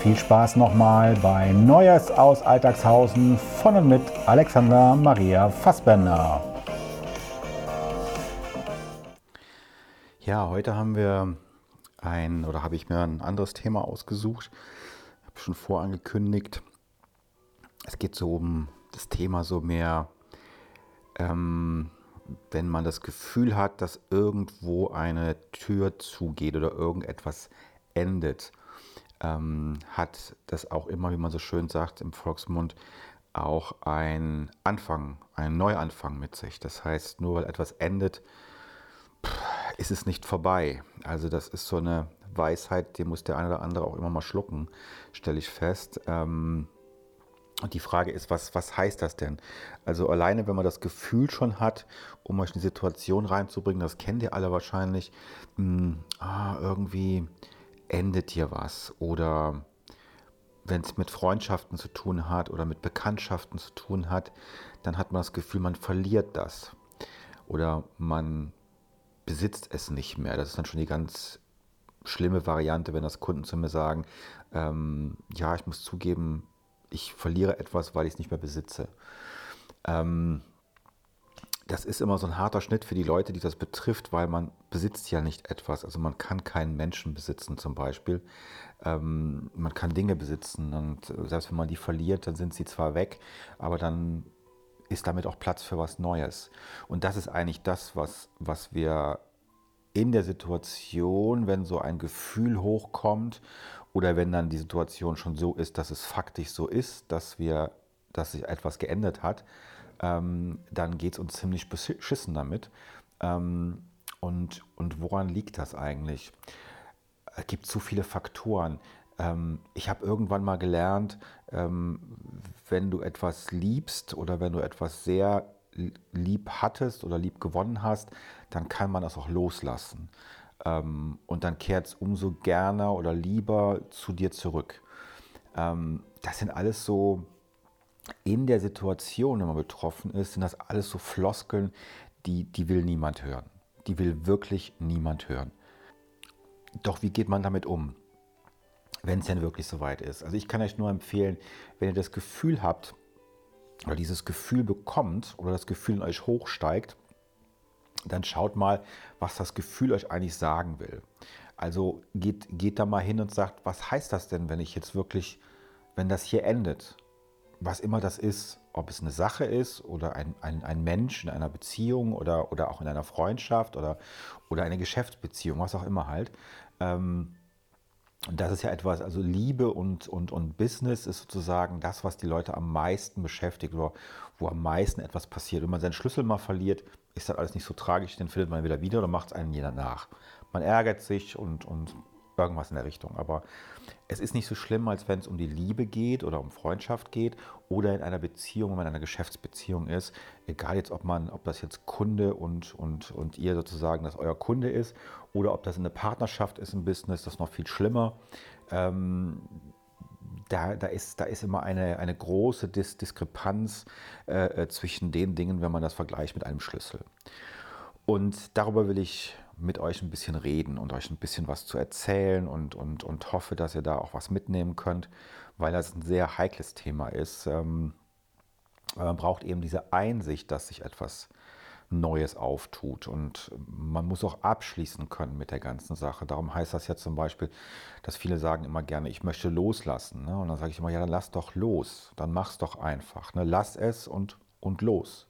viel Spaß nochmal bei Neues aus Alltagshausen von und mit Alexander Maria Fassbender. Ja, heute haben wir ein, oder habe ich mir ein anderes Thema ausgesucht. Ich habe schon vorangekündigt. Es geht so um das Thema so mehr, ähm, wenn man das Gefühl hat, dass irgendwo eine Tür zugeht oder irgendetwas endet, ähm, hat das auch immer, wie man so schön sagt im Volksmund, auch ein Anfang, einen Neuanfang mit sich. Das heißt, nur weil etwas endet, ist es nicht vorbei. Also das ist so eine Weisheit, die muss der eine oder andere auch immer mal schlucken, stelle ich fest. Ähm, und die Frage ist, was, was heißt das denn? Also alleine, wenn man das Gefühl schon hat, um euch eine Situation reinzubringen, das kennt ihr alle wahrscheinlich, mh, hm, ah, irgendwie endet hier was. Oder wenn es mit Freundschaften zu tun hat oder mit Bekanntschaften zu tun hat, dann hat man das Gefühl, man verliert das. Oder man besitzt es nicht mehr. Das ist dann schon die ganz schlimme Variante, wenn das Kunden zu mir sagen, ähm, ja, ich muss zugeben, ich verliere etwas, weil ich es nicht mehr besitze. Ähm, das ist immer so ein harter Schnitt für die Leute, die das betrifft, weil man besitzt ja nicht etwas. Also man kann keinen Menschen besitzen zum Beispiel. Ähm, man kann Dinge besitzen und selbst wenn man die verliert, dann sind sie zwar weg, aber dann ist damit auch Platz für was Neues. Und das ist eigentlich das, was, was wir in der Situation, wenn so ein Gefühl hochkommt oder wenn dann die Situation schon so ist, dass es faktisch so ist, dass wir, dass sich etwas geändert hat, ähm, dann geht es uns ziemlich beschissen damit. Ähm, und, und woran liegt das eigentlich? Es gibt zu viele Faktoren. Ähm, ich habe irgendwann mal gelernt, ähm, wenn du etwas liebst oder wenn du etwas sehr lieb hattest oder lieb gewonnen hast, dann kann man das auch loslassen. Ähm, und dann kehrt es umso gerne oder lieber zu dir zurück. das sind alles so, in der Situation, wenn man betroffen ist, sind das alles so Floskeln, die, die will niemand hören. Die will wirklich niemand hören. Doch wie geht man damit um? wenn es denn wirklich soweit ist. Also ich kann euch nur empfehlen, wenn ihr das Gefühl habt oder dieses Gefühl bekommt oder das Gefühl in euch hochsteigt, dann schaut mal, was das Gefühl euch eigentlich sagen will. Also geht, geht da mal hin und sagt, was heißt das denn, wenn ich jetzt wirklich, wenn das hier endet? Was immer das ist, ob es eine Sache ist oder ein, ein, ein Mensch in einer Beziehung oder, oder auch in einer Freundschaft oder, oder eine Geschäftsbeziehung, was auch immer halt. Ähm, das ist ja etwas, also Liebe und, und, und Business ist sozusagen das, was die Leute am meisten beschäftigt oder wo am meisten etwas passiert. Wenn man seinen Schlüssel mal verliert, ist das alles nicht so tragisch, den findet man wieder wieder oder macht es einem jeder nach. Man ärgert sich und, und irgendwas in der Richtung. Aber es ist nicht so schlimm, als wenn es um die Liebe geht oder um Freundschaft geht oder in einer Beziehung, wenn man in einer Geschäftsbeziehung ist. Egal jetzt, ob man, ob das jetzt Kunde und, und, und ihr sozusagen, dass euer Kunde ist oder ob das eine Partnerschaft ist im Business, das ist noch viel schlimmer. Ähm, da, da, ist, da ist immer eine, eine große Dis Diskrepanz äh, äh zwischen den Dingen, wenn man das vergleicht mit einem Schlüssel. Und darüber will ich mit euch ein bisschen reden und euch ein bisschen was zu erzählen und, und, und hoffe, dass ihr da auch was mitnehmen könnt, weil das ein sehr heikles Thema ist. Ähm, man braucht eben diese Einsicht, dass sich etwas Neues auftut. Und man muss auch abschließen können mit der ganzen Sache. Darum heißt das ja zum Beispiel, dass viele sagen immer gerne, ich möchte loslassen. Ne? Und dann sage ich immer, ja, dann lass doch los. Dann mach's doch einfach. Ne? Lass es und, und los.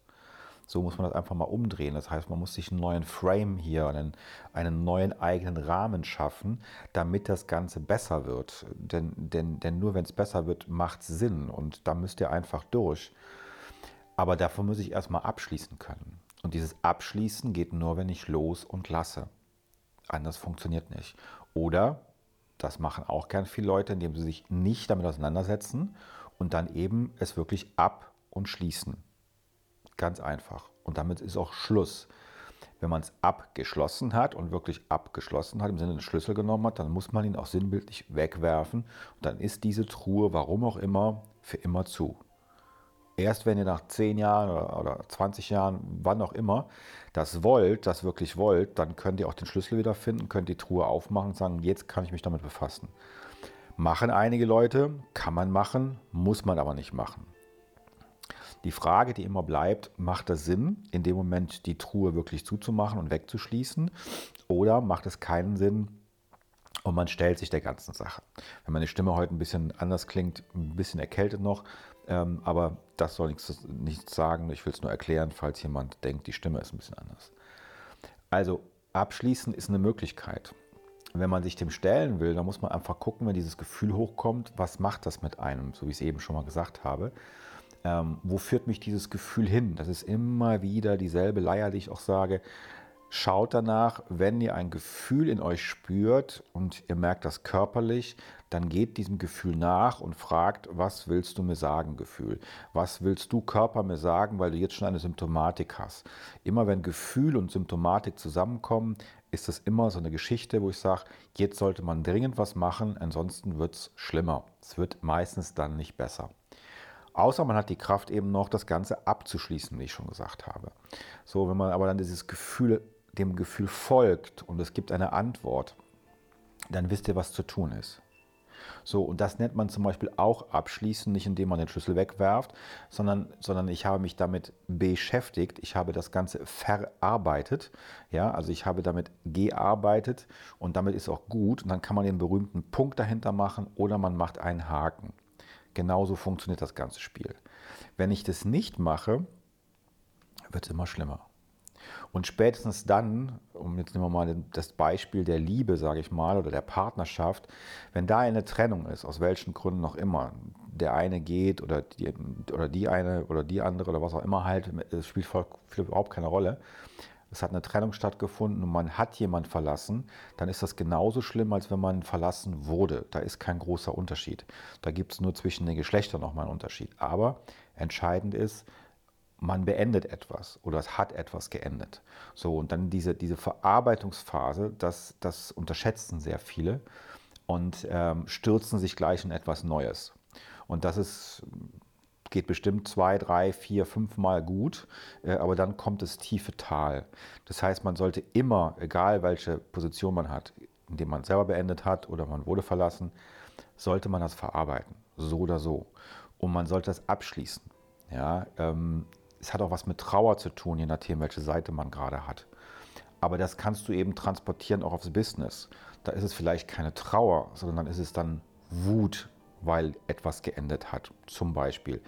So muss man das einfach mal umdrehen. Das heißt, man muss sich einen neuen Frame hier, einen, einen neuen eigenen Rahmen schaffen, damit das Ganze besser wird. Denn, denn, denn nur wenn es besser wird, macht es Sinn. Und da müsst ihr einfach durch. Aber davon muss ich erstmal abschließen können. Und dieses Abschließen geht nur, wenn ich los und lasse. Anders funktioniert nicht. Oder, das machen auch gern viele Leute, indem sie sich nicht damit auseinandersetzen und dann eben es wirklich ab und schließen. Ganz einfach. Und damit ist auch Schluss. Wenn man es abgeschlossen hat und wirklich abgeschlossen hat, im Sinne des Schlüssel genommen hat, dann muss man ihn auch sinnbildlich wegwerfen. Und dann ist diese Truhe, warum auch immer, für immer zu. Erst wenn ihr nach 10 Jahren oder, oder 20 Jahren, wann auch immer, das wollt, das wirklich wollt, dann könnt ihr auch den Schlüssel wiederfinden, könnt die Truhe aufmachen und sagen, jetzt kann ich mich damit befassen. Machen einige Leute, kann man machen, muss man aber nicht machen. Die Frage, die immer bleibt, macht es Sinn, in dem Moment die Truhe wirklich zuzumachen und wegzuschließen? Oder macht es keinen Sinn und man stellt sich der ganzen Sache? Wenn meine Stimme heute ein bisschen anders klingt, ein bisschen erkältet noch, ähm, aber das soll nichts, nichts sagen. Ich will es nur erklären, falls jemand denkt, die Stimme ist ein bisschen anders. Also abschließen ist eine Möglichkeit. Wenn man sich dem stellen will, dann muss man einfach gucken, wenn dieses Gefühl hochkommt, was macht das mit einem, so wie ich es eben schon mal gesagt habe. Ähm, wo führt mich dieses Gefühl hin? Das ist immer wieder dieselbe Leier, die ich auch sage. Schaut danach, wenn ihr ein Gefühl in euch spürt und ihr merkt das körperlich, dann geht diesem Gefühl nach und fragt, was willst du mir sagen, Gefühl? Was willst du Körper mir sagen, weil du jetzt schon eine Symptomatik hast? Immer wenn Gefühl und Symptomatik zusammenkommen, ist das immer so eine Geschichte, wo ich sage, jetzt sollte man dringend was machen, ansonsten wird es schlimmer. Es wird meistens dann nicht besser. Außer man hat die Kraft eben noch, das Ganze abzuschließen, wie ich schon gesagt habe. So, wenn man aber dann dieses Gefühl, dem Gefühl folgt und es gibt eine Antwort, dann wisst ihr, was zu tun ist. So, und das nennt man zum Beispiel auch abschließen, nicht indem man den Schlüssel wegwerft, sondern, sondern ich habe mich damit beschäftigt, ich habe das Ganze verarbeitet, ja, also ich habe damit gearbeitet und damit ist auch gut und dann kann man den berühmten Punkt dahinter machen oder man macht einen Haken. Genauso funktioniert das ganze Spiel. Wenn ich das nicht mache, wird es immer schlimmer. Und spätestens dann, um jetzt nehmen wir mal das Beispiel der Liebe, sage ich mal, oder der Partnerschaft, wenn da eine Trennung ist, aus welchen Gründen auch immer, der eine geht oder die, oder die eine oder die andere oder was auch immer halt, es spielt, voll, spielt überhaupt keine Rolle, es hat eine Trennung stattgefunden und man hat jemand verlassen, dann ist das genauso schlimm, als wenn man verlassen wurde. Da ist kein großer Unterschied. Da gibt es nur zwischen den Geschlechtern nochmal einen Unterschied. Aber entscheidend ist, man beendet etwas oder es hat etwas geendet. So, und dann diese, diese Verarbeitungsphase, das, das unterschätzen sehr viele und ähm, stürzen sich gleich in etwas Neues. Und das ist geht bestimmt zwei, drei, vier, fünf Mal gut, äh, aber dann kommt das tiefe Tal. Das heißt, man sollte immer, egal welche Position man hat, indem man selber beendet hat oder man wurde verlassen, sollte man das verarbeiten, so oder so. Und man sollte das abschließen. Ja, ähm, es hat auch was mit Trauer zu tun, je nachdem, welche Seite man gerade hat. Aber das kannst du eben transportieren auch aufs Business. Da ist es vielleicht keine Trauer, sondern dann ist es dann Wut, weil etwas geendet hat. Zum Beispiel,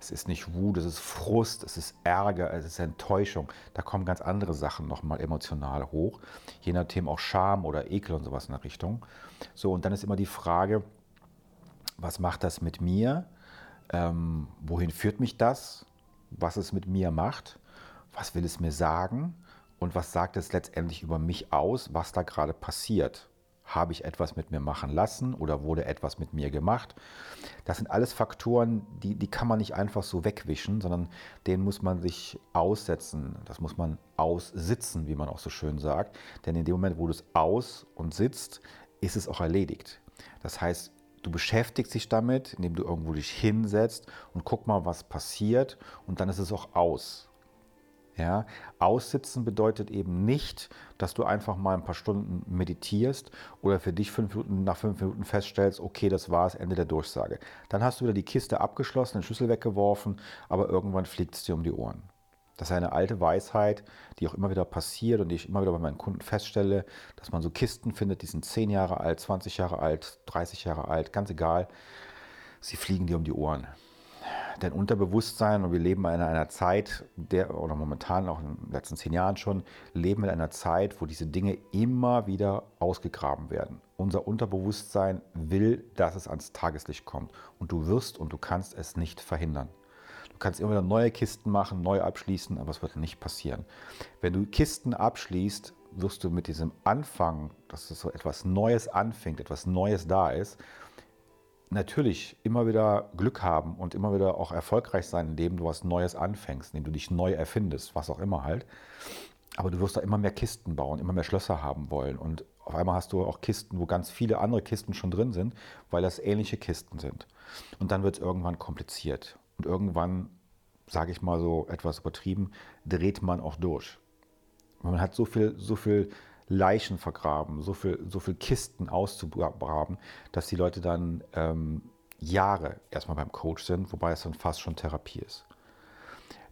es ist nicht Wut, es ist Frust, es ist Ärger, es ist Enttäuschung. Da kommen ganz andere Sachen nochmal emotional hoch. Je nachdem auch Scham oder Ekel und sowas in der Richtung. So, und dann ist immer die Frage, was macht das mit mir? Ähm, wohin führt mich das? Was es mit mir macht? Was will es mir sagen? Und was sagt es letztendlich über mich aus, was da gerade passiert? Habe ich etwas mit mir machen lassen oder wurde etwas mit mir gemacht? Das sind alles Faktoren, die, die kann man nicht einfach so wegwischen, sondern denen muss man sich aussetzen. Das muss man aussitzen, wie man auch so schön sagt. Denn in dem Moment, wo du es aus und sitzt, ist es auch erledigt. Das heißt, du beschäftigst dich damit, indem du irgendwo dich hinsetzt und guck mal, was passiert und dann ist es auch aus. Ja, aussitzen bedeutet eben nicht, dass du einfach mal ein paar Stunden meditierst oder für dich fünf Minuten, nach fünf Minuten feststellst, okay, das war das Ende der Durchsage. Dann hast du wieder die Kiste abgeschlossen, den Schlüssel weggeworfen, aber irgendwann fliegt es dir um die Ohren. Das ist eine alte Weisheit, die auch immer wieder passiert und die ich immer wieder bei meinen Kunden feststelle, dass man so Kisten findet, die sind 10 Jahre alt, 20 Jahre alt, 30 Jahre alt, ganz egal. Sie fliegen dir um die Ohren. Dein Unterbewusstsein, und wir leben in einer Zeit, der, oder momentan auch in den letzten zehn Jahren schon, leben in einer Zeit, wo diese Dinge immer wieder ausgegraben werden. Unser Unterbewusstsein will, dass es ans Tageslicht kommt. Und du wirst und du kannst es nicht verhindern kannst immer wieder neue Kisten machen, neu abschließen, aber es wird nicht passieren. Wenn du Kisten abschließt, wirst du mit diesem Anfang, dass es so etwas Neues anfängt, etwas Neues da ist, natürlich immer wieder Glück haben und immer wieder auch erfolgreich sein, indem du was Neues anfängst, indem du dich neu erfindest, was auch immer halt. Aber du wirst da immer mehr Kisten bauen, immer mehr Schlösser haben wollen. Und auf einmal hast du auch Kisten, wo ganz viele andere Kisten schon drin sind, weil das ähnliche Kisten sind. Und dann wird es irgendwann kompliziert. Und irgendwann, sage ich mal so etwas übertrieben, dreht man auch durch. Man hat so viel, so viel Leichen vergraben, so viel, so viel Kisten auszugraben, dass die Leute dann ähm, Jahre erstmal beim Coach sind, wobei es dann fast schon Therapie ist.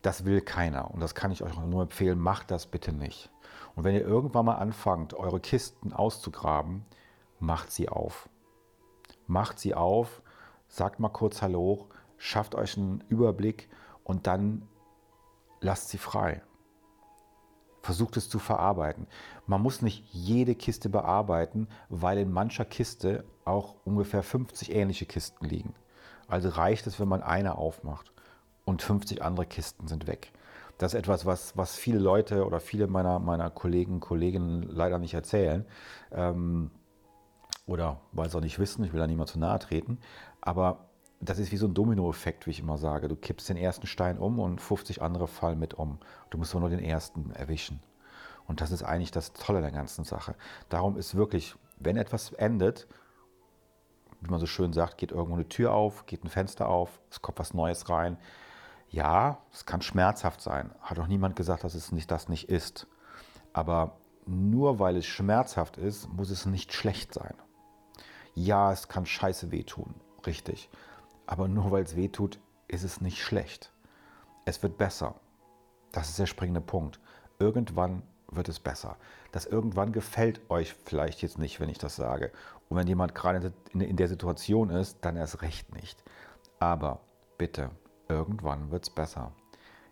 Das will keiner und das kann ich euch nur empfehlen, macht das bitte nicht. Und wenn ihr irgendwann mal anfangt, eure Kisten auszugraben, macht sie auf. Macht sie auf, sagt mal kurz Hallo, schafft euch einen Überblick und dann lasst sie frei. Versucht es zu verarbeiten. Man muss nicht jede Kiste bearbeiten, weil in mancher Kiste auch ungefähr 50 ähnliche Kisten liegen. Also reicht es, wenn man eine aufmacht und 50 andere Kisten sind weg. Das ist etwas, was, was viele Leute oder viele meiner, meiner Kollegen, Kolleginnen leider nicht erzählen. Ähm, oder weil sie auch nicht wissen, ich will da niemand zu nahe treten. Aber das ist wie so ein Dominoeffekt, wie ich immer sage. Du kippst den ersten Stein um und 50 andere fallen mit um. Du musst nur den ersten erwischen. Und das ist eigentlich das Tolle der ganzen Sache. Darum ist wirklich, wenn etwas endet, wie man so schön sagt, geht irgendwo eine Tür auf, geht ein Fenster auf, es kommt was Neues rein. Ja, es kann schmerzhaft sein. Hat auch niemand gesagt, dass es nicht das nicht ist. Aber nur weil es schmerzhaft ist, muss es nicht schlecht sein. Ja, es kann scheiße wehtun, richtig. Aber nur weil es weh tut, ist es nicht schlecht. Es wird besser. Das ist der springende Punkt. Irgendwann wird es besser. Das irgendwann gefällt euch vielleicht jetzt nicht, wenn ich das sage. Und wenn jemand gerade in der Situation ist, dann erst recht nicht. Aber bitte, irgendwann wird es besser.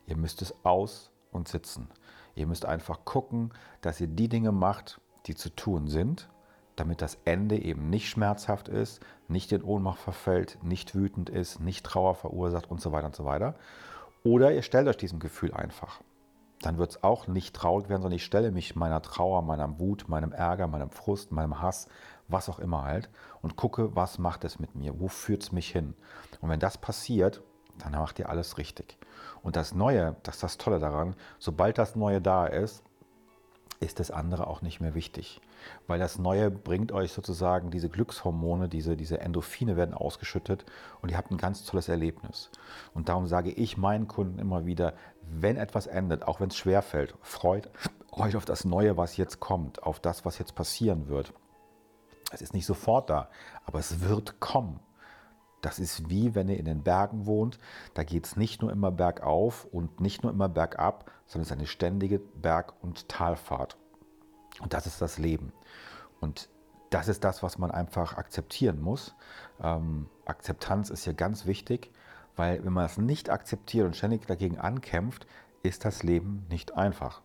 Ihr müsst es aus und sitzen. Ihr müsst einfach gucken, dass ihr die Dinge macht, die zu tun sind damit das Ende eben nicht schmerzhaft ist, nicht in Ohnmacht verfällt, nicht wütend ist, nicht Trauer verursacht und so weiter und so weiter. Oder ihr stellt euch diesem Gefühl einfach. Dann wird es auch nicht traurig werden, sondern ich stelle mich meiner Trauer, meiner Wut, meinem Ärger, meinem Frust, meinem Hass, was auch immer halt, und gucke, was macht es mit mir, wo führt es mich hin. Und wenn das passiert, dann macht ihr alles richtig. Und das Neue, das ist das Tolle daran, sobald das Neue da ist, ist das andere auch nicht mehr wichtig. Weil das Neue bringt euch sozusagen diese Glückshormone, diese, diese Endorphine werden ausgeschüttet und ihr habt ein ganz tolles Erlebnis. Und darum sage ich meinen Kunden immer wieder, wenn etwas endet, auch wenn es schwer fällt, freut euch auf das Neue, was jetzt kommt, auf das, was jetzt passieren wird. Es ist nicht sofort da, aber es wird kommen. Das ist wie wenn ihr in den Bergen wohnt. Da geht es nicht nur immer bergauf und nicht nur immer bergab, sondern es ist eine ständige Berg- und Talfahrt. Und das ist das Leben. Und das ist das, was man einfach akzeptieren muss. Ähm, Akzeptanz ist hier ganz wichtig, weil wenn man es nicht akzeptiert und ständig dagegen ankämpft, ist das Leben nicht einfach,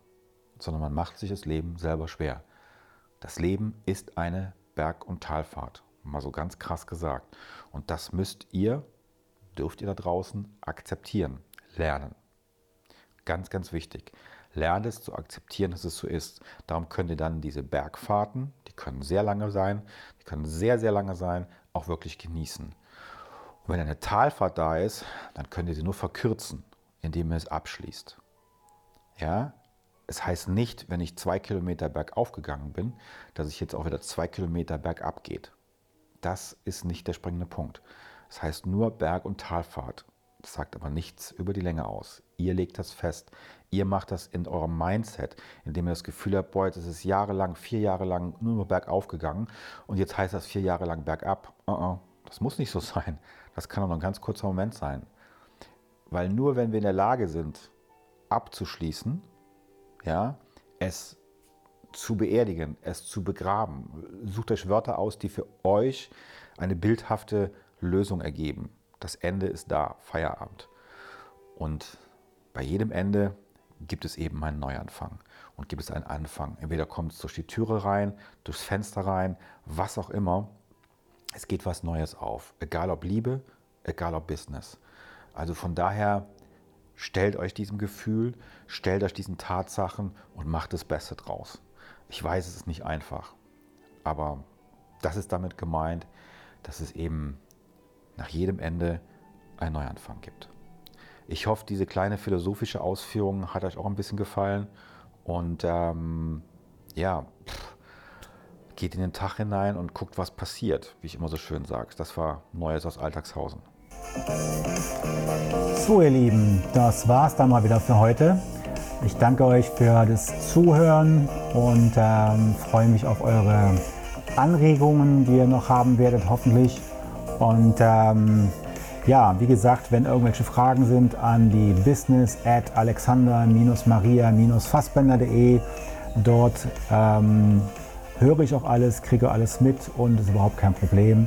sondern man macht sich das Leben selber schwer. Das Leben ist eine Berg- und Talfahrt. Mal so ganz krass gesagt. Und das müsst ihr, dürft ihr da draußen akzeptieren, lernen. Ganz, ganz wichtig. Lernt es zu akzeptieren, dass es so ist. Darum könnt ihr dann diese Bergfahrten, die können sehr lange sein, die können sehr, sehr lange sein, auch wirklich genießen. Und wenn eine Talfahrt da ist, dann könnt ihr sie nur verkürzen, indem ihr es abschließt. Ja, es heißt nicht, wenn ich zwei Kilometer bergauf gegangen bin, dass ich jetzt auch wieder zwei Kilometer bergab geht. Das ist nicht der springende Punkt. Das heißt nur Berg- und Talfahrt. Das sagt aber nichts über die Länge aus. Ihr legt das fest. Ihr macht das in eurem Mindset, indem ihr das Gefühl habt, boah, das ist jahrelang, vier Jahre lang nur noch bergauf gegangen und jetzt heißt das vier Jahre lang bergab. Uh -uh, das muss nicht so sein. Das kann auch noch ein ganz kurzer Moment sein. Weil nur wenn wir in der Lage sind, abzuschließen, ja, es zu beerdigen, es zu begraben. Sucht euch Wörter aus, die für euch eine bildhafte Lösung ergeben. Das Ende ist da, Feierabend. Und bei jedem Ende gibt es eben einen Neuanfang und gibt es einen Anfang. Entweder kommt es durch die Türe rein, durchs Fenster rein, was auch immer. Es geht was Neues auf. Egal ob Liebe, egal ob Business. Also von daher stellt euch diesem Gefühl, stellt euch diesen Tatsachen und macht das Beste draus. Ich weiß, es ist nicht einfach, aber das ist damit gemeint, dass es eben nach jedem Ende einen Neuanfang gibt. Ich hoffe, diese kleine philosophische Ausführung hat euch auch ein bisschen gefallen und ähm, ja, pff, geht in den Tag hinein und guckt, was passiert, wie ich immer so schön sage. Das war Neues aus Alltagshausen. So, ihr Lieben, das war's dann mal wieder für heute. Ich danke euch für das Zuhören und ähm, freue mich auf eure Anregungen, die ihr noch haben werdet, hoffentlich. Und ähm, ja, wie gesagt, wenn irgendwelche Fragen sind, an die business at alexander-maria-fassbender.de. Dort ähm, höre ich auch alles, kriege alles mit und ist überhaupt kein Problem.